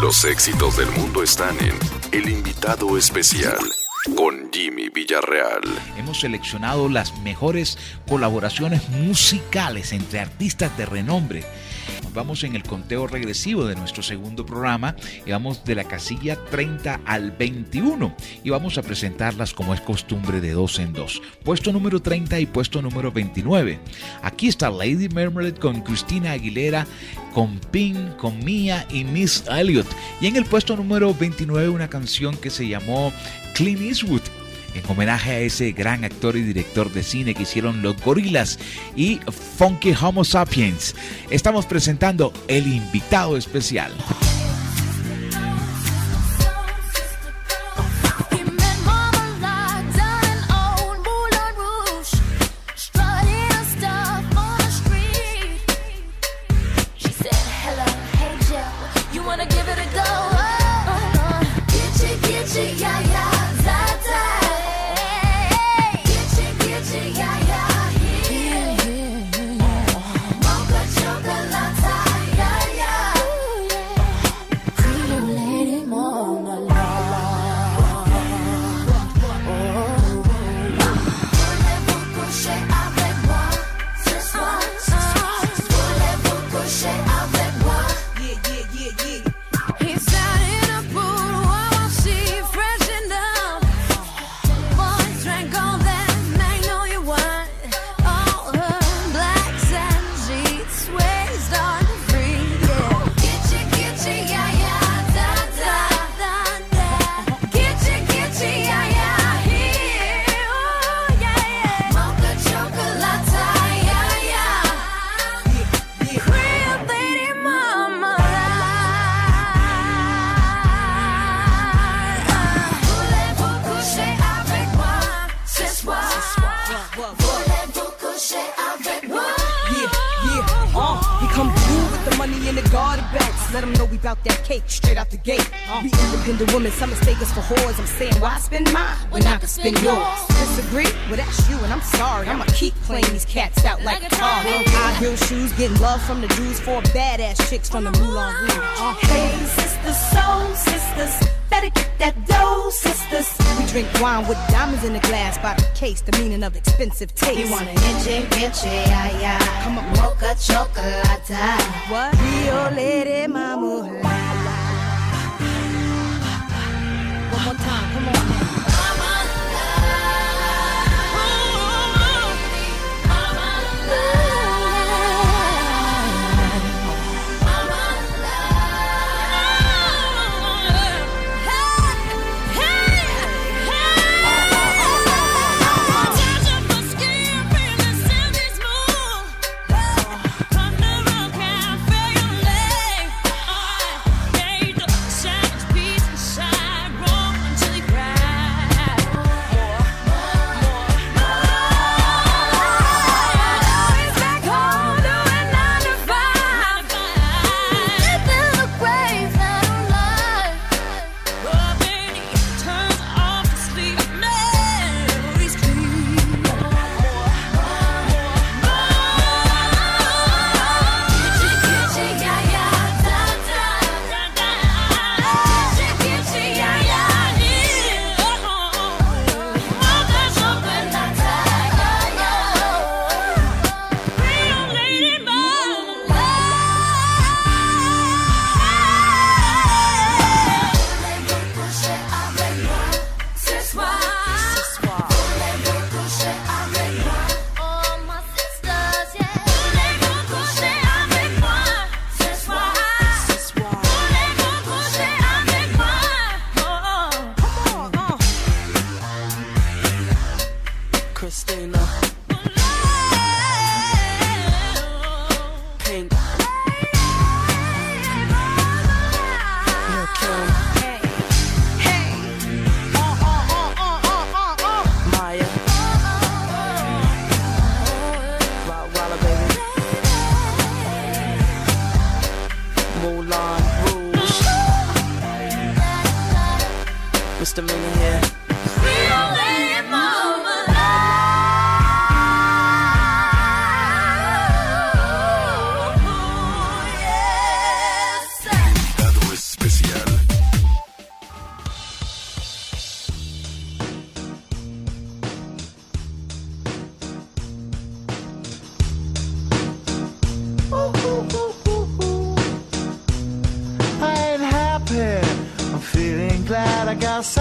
Los éxitos del mundo están en El invitado especial con Jimmy Villarreal. Hemos seleccionado las mejores colaboraciones musicales entre artistas de renombre vamos en el conteo regresivo de nuestro segundo programa y vamos de la casilla 30 al 21 y vamos a presentarlas como es costumbre de dos en dos. Puesto número 30 y puesto número 29. Aquí está Lady Marmalade con Cristina Aguilera, con Pink, con Mia y Miss Elliot. Y en el puesto número 29 una canción que se llamó Clean Eastwood en homenaje a ese gran actor y director de cine que hicieron Los Gorilas y Funky Homo Sapiens. Estamos presentando el invitado especial. From the Jews, for badass chicks from the Moulin Rouge. Uh. Hey, sisters, soul sisters, better get that dough, sisters. We drink wine with diamonds in the glass by the case, the meaning of expensive taste. You want an inche, inche, ay, ay. Come on, mocha chocolate. What? Rio Lady Mama. One more time, come on.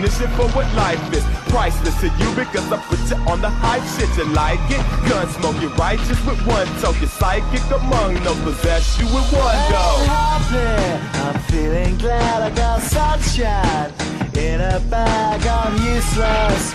definition for what life is. Priceless to you because I put you on the hype shit. You like it? Gun smoke, you're righteous with one toe. You're psychic among no possess you with one go. happy. I'm feeling glad I got sunshine in a bag. I'm useless,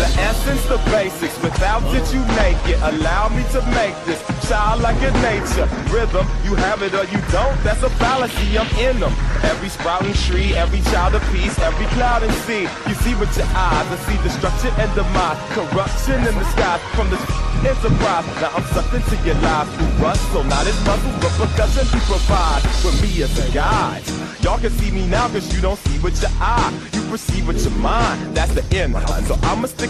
The essence, the basics. Without it, you make it. Allow me to make this child like a nature. Rhythm, you have it or you don't. That's a fallacy. I'm in them. Every sprouting tree, every child of peace, every cloud and sea. You see with your eyes, I see destruction and demise. Corruption in the sky from this enterprise. Now I'm sucked into your lives through rust, so not as muscle, but percussion you provide with me as a guide. Y'all can see me now cause you don't see with your eye. You perceive with your mind. That's the end. So I'ma stick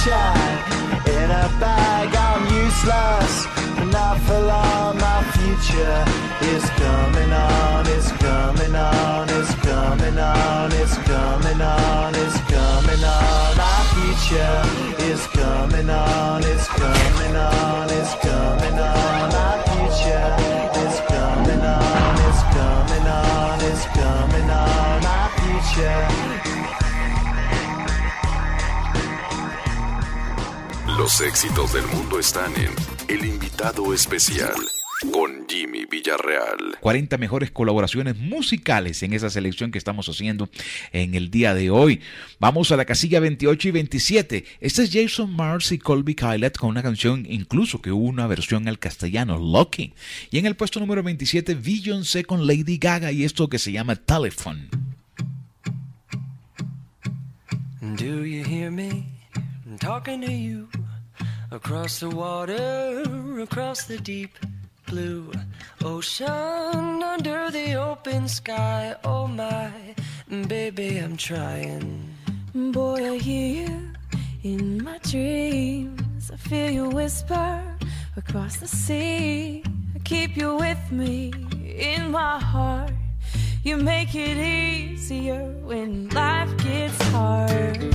sunshine in a bag. I'm useless, not for long. My future is coming on. It's coming on. It's coming on. It's coming on. It's coming on. My future is coming on. It's coming on. It's coming on. My future is coming on. It's coming on. It's coming on. My future. Los éxitos del mundo están en El invitado especial con Jimmy Villarreal. 40 mejores colaboraciones musicales en esa selección que estamos haciendo en el día de hoy. Vamos a la casilla 28 y 27. Este es Jason Mars y Colby Kylet con una canción incluso que hubo una versión al castellano, Lucky. Y en el puesto número 27, Beyoncé con Lady Gaga y esto que se llama Telephone. Do you hear me talking to you across the water, across the deep blue ocean, under the open sky? Oh my, baby, I'm trying. Boy, I hear you in my dreams. I feel you whisper across the sea. I keep you with me in my heart. You make it easier when life gets hard.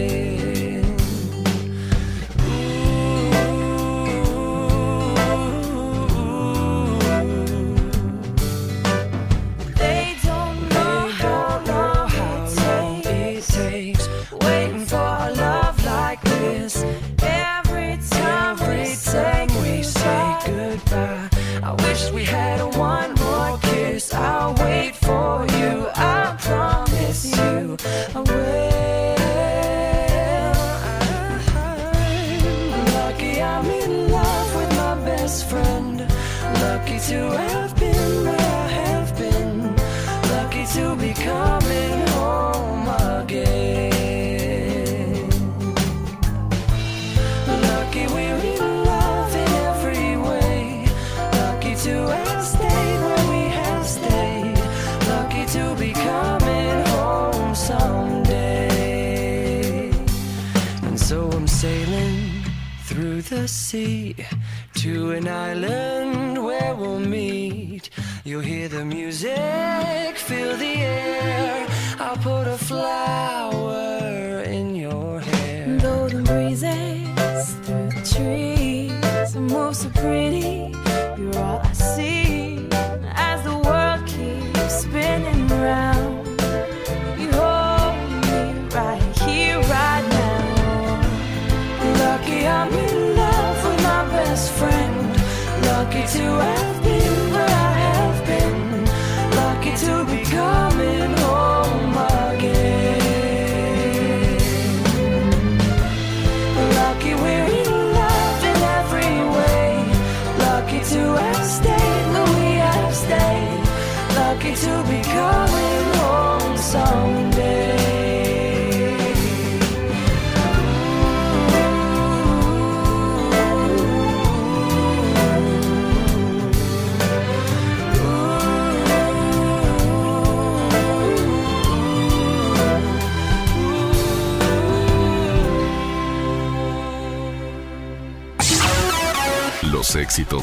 to have been where I have been, lucky to be coming home again. Lucky we're in love in every way, lucky to have stayed where we have stayed, lucky to be coming home someday. And so I'm sailing through the sea to an island the music, feel the air. I'll put a flag.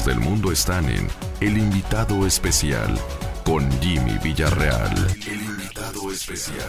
del mundo están en El invitado especial con Jimmy Villarreal. El invitado especial.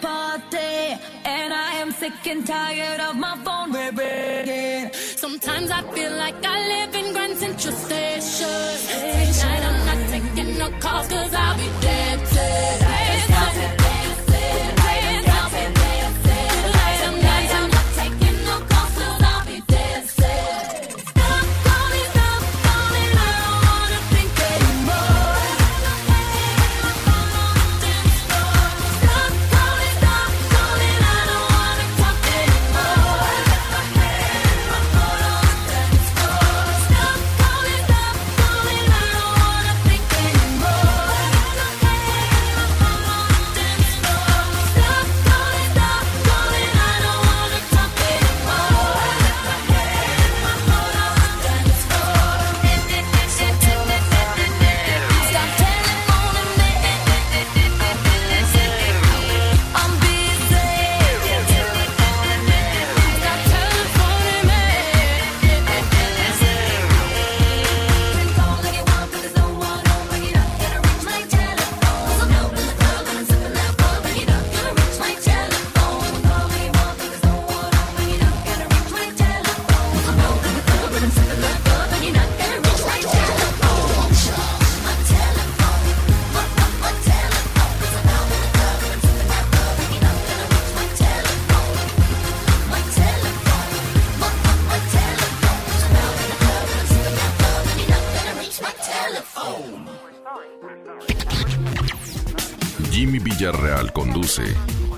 party, and I am sick and tired of my phone ringing. Sometimes I feel like I live in Grand Central Station. Tonight I'm not taking no calls, cause I'll be dead today.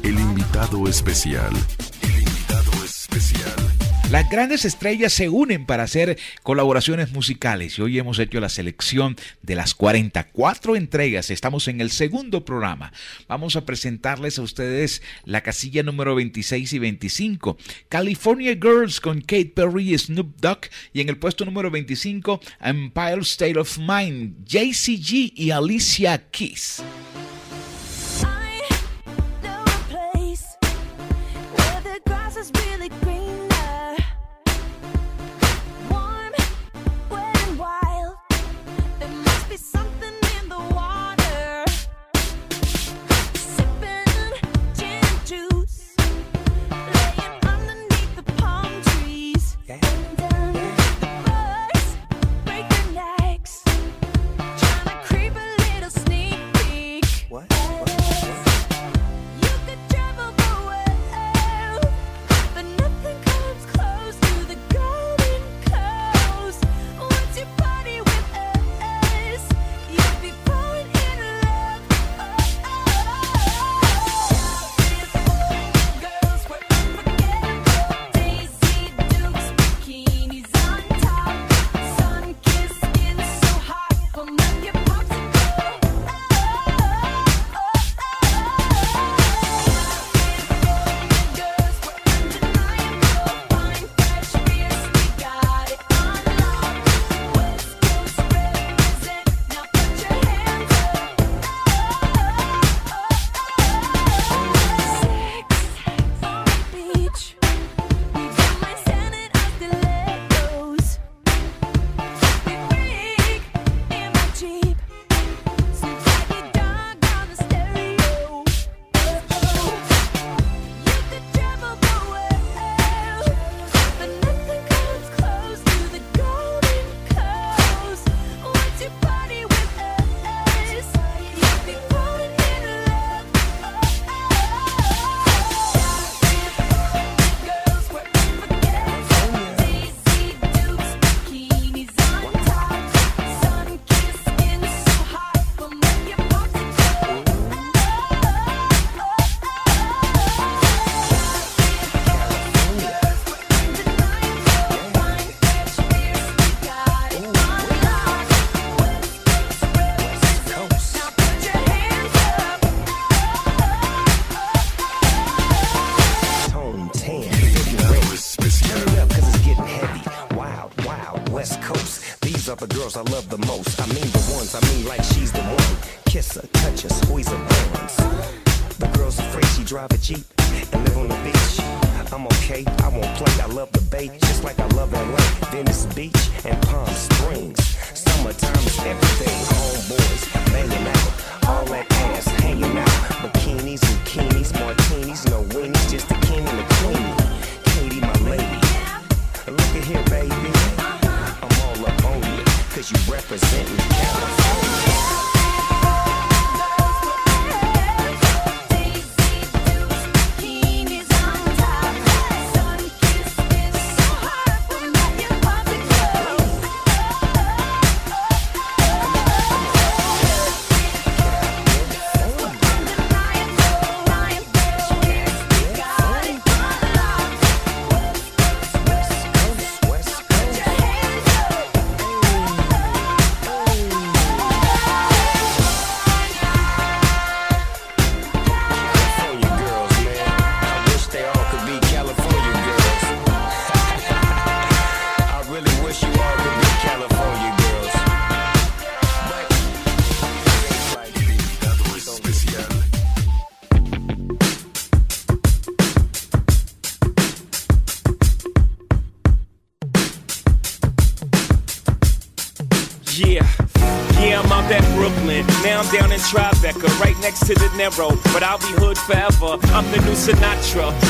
el invitado especial. Las grandes estrellas se unen para hacer colaboraciones musicales y hoy hemos hecho la selección de las 44 entregas. Estamos en el segundo programa. Vamos a presentarles a ustedes la casilla número 26 y 25. California Girls con Kate Perry y Snoop Dogg y en el puesto número 25 Empire State of Mind, JCG y Alicia Keys. Representing But I'll be hood forever. I'm the new Sinatra.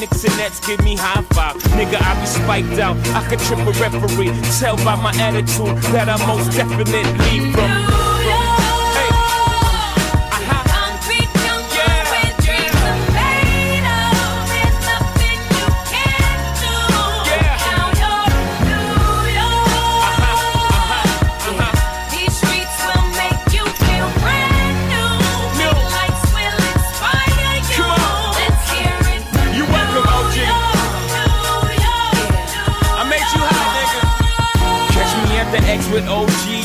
Knicks and Nets give me high five. Nigga, I be spiked out. I could trip a referee. Tell by my attitude that I most definitely from.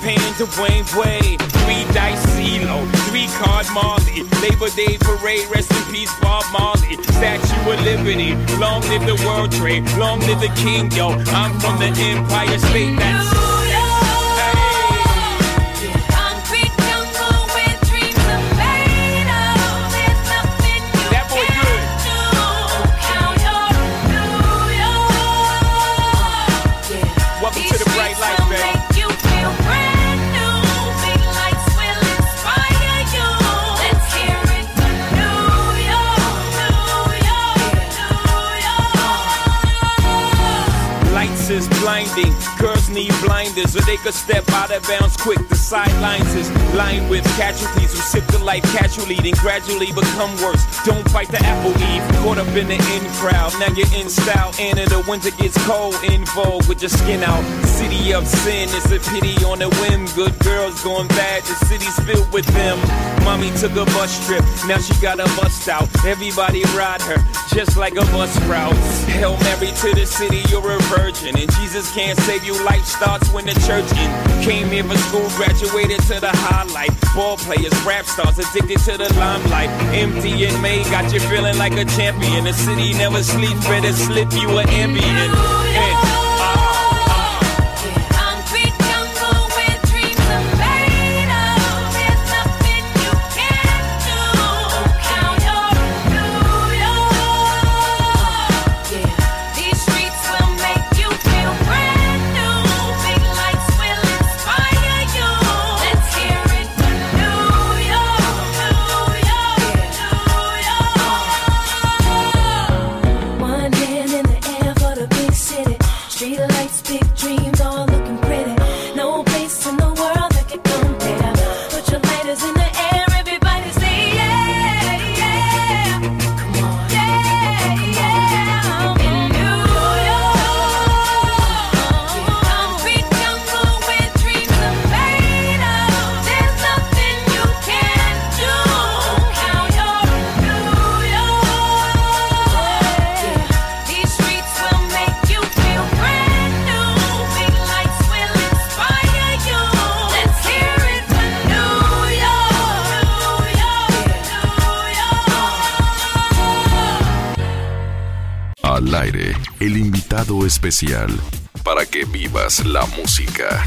paying Dwyane Wade. Three dice CeeLo, three card Marley. Labor Day parade, rest in peace Bob Marley. Statue of Liberty, long live the World Trade, long live the King, yo. I'm from the Empire State. That's blinding. Girls need blinders so they could step out of bounds quick. The sidelines is lined with casualties who sip the life casually, then gradually become worse. Don't fight the apple eve. Caught up in the in crowd. Now you're in style. And in the winter gets cold. In vogue with your skin out. City of sin. It's a pity on a whim. Good girls going bad. The city's filled with them. Mommy took a bus trip. Now she got a bust out. Everybody ride her just like a bus route. Hail Mary to the city. You're a virgin. And Jesus can't save you. Life starts when the church in. Came here for school, graduated to the highlight. Ball players, rap stars, addicted to the limelight. MDMA got you feeling like a champion. The city never sleeps, better slip you an Ambien. Especial para que vivas la música.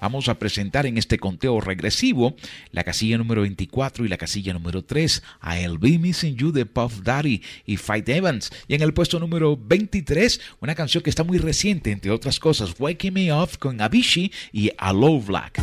Vamos a presentar en este conteo regresivo la casilla número 24 y la casilla número 3 a El Be Missing You de Puff Daddy y Fight Evans. Y en el puesto número 23, una canción que está muy reciente, entre otras cosas, Waking Me Up con Avicii y Aloe Black.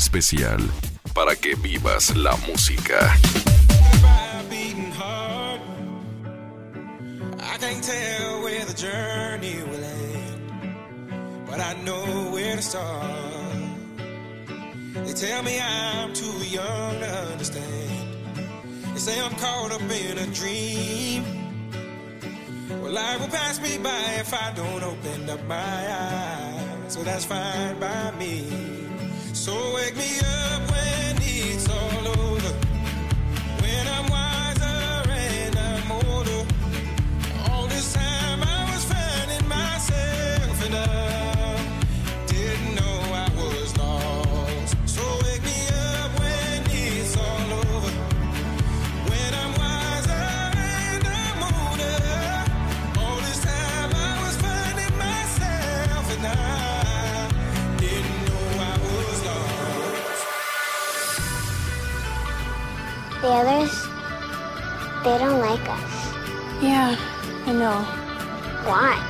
especial para que vivas la música. They tell me I'm too young to understand. They say I'm caught up in a dream. Well, life will pass me by if I don't open up my eyes. So that's fine by me. So wake me up. others, they don't like us. Yeah, I know. Why?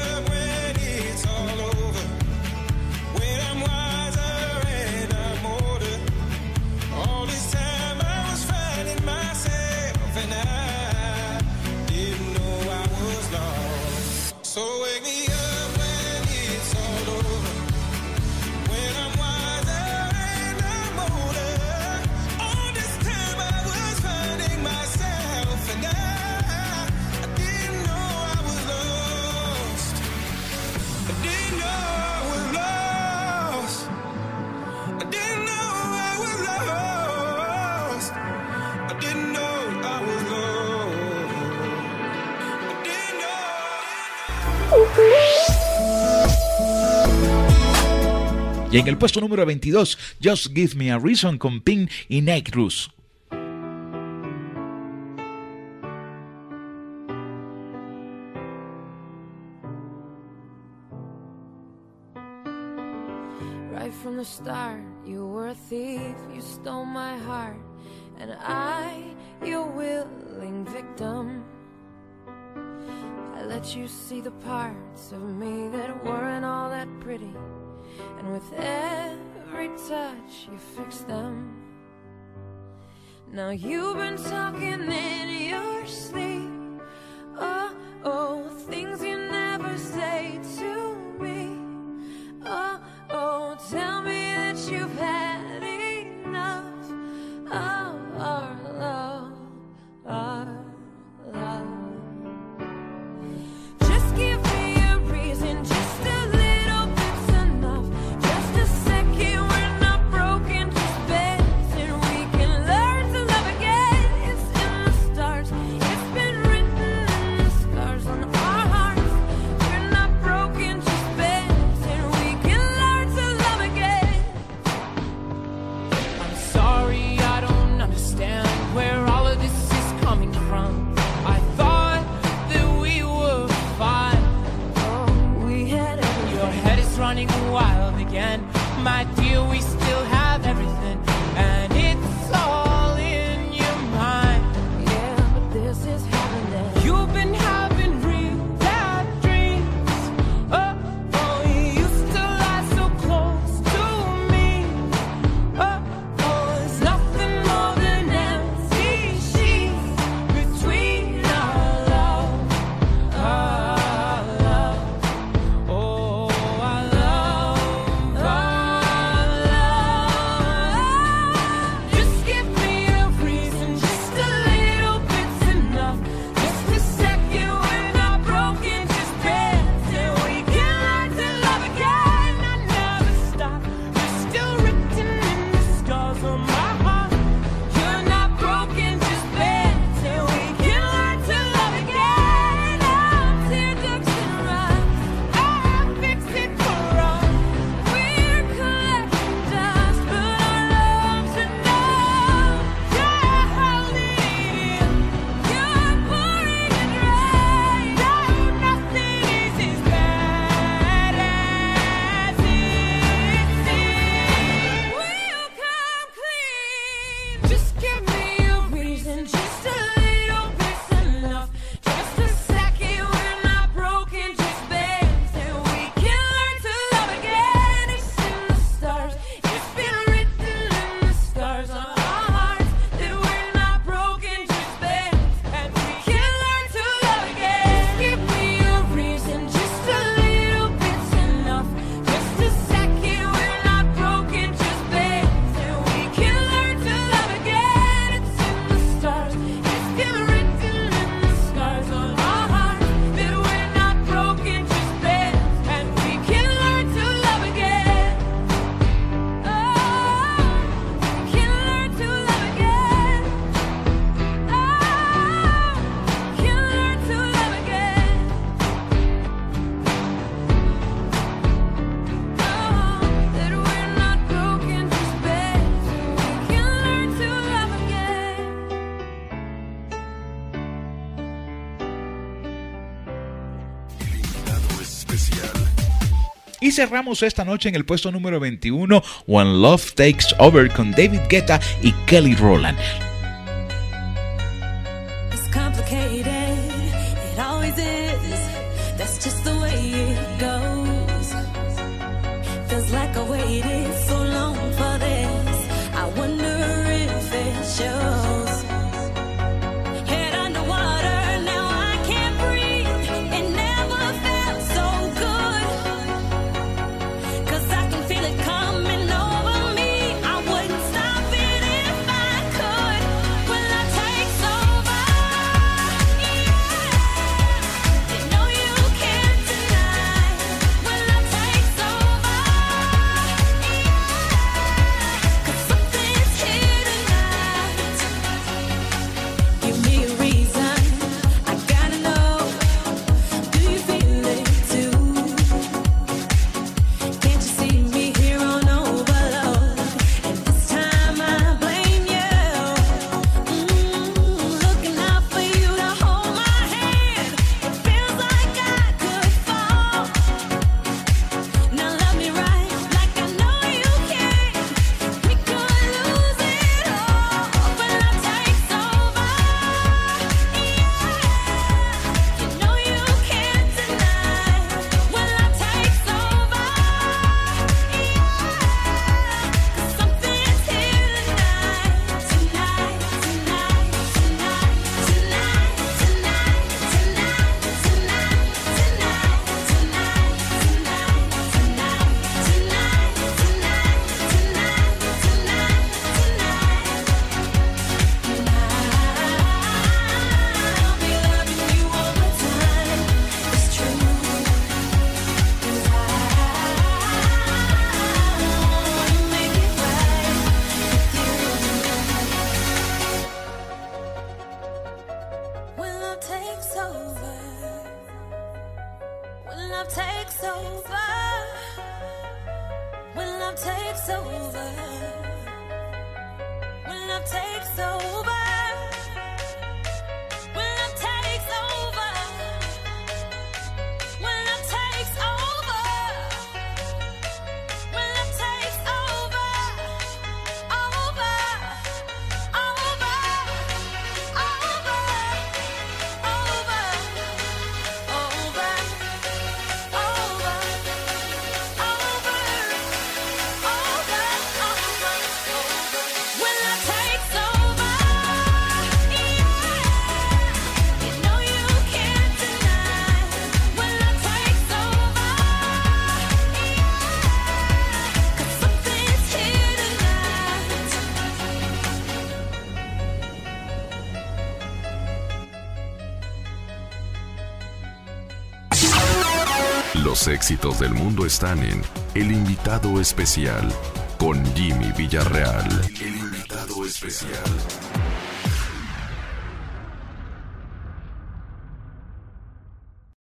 Y en el puesto número 22, Just Give Me a Reason con Pink y Nick Russ. And with every touch, you fix them. Now you've been talking in your sleep. Oh. Y cerramos esta noche en el puesto número 21, When Love Takes Over con David Guetta y Kelly Rowland. when love takes over, when love takes over. éxitos del mundo están en El invitado especial con Jimmy Villarreal.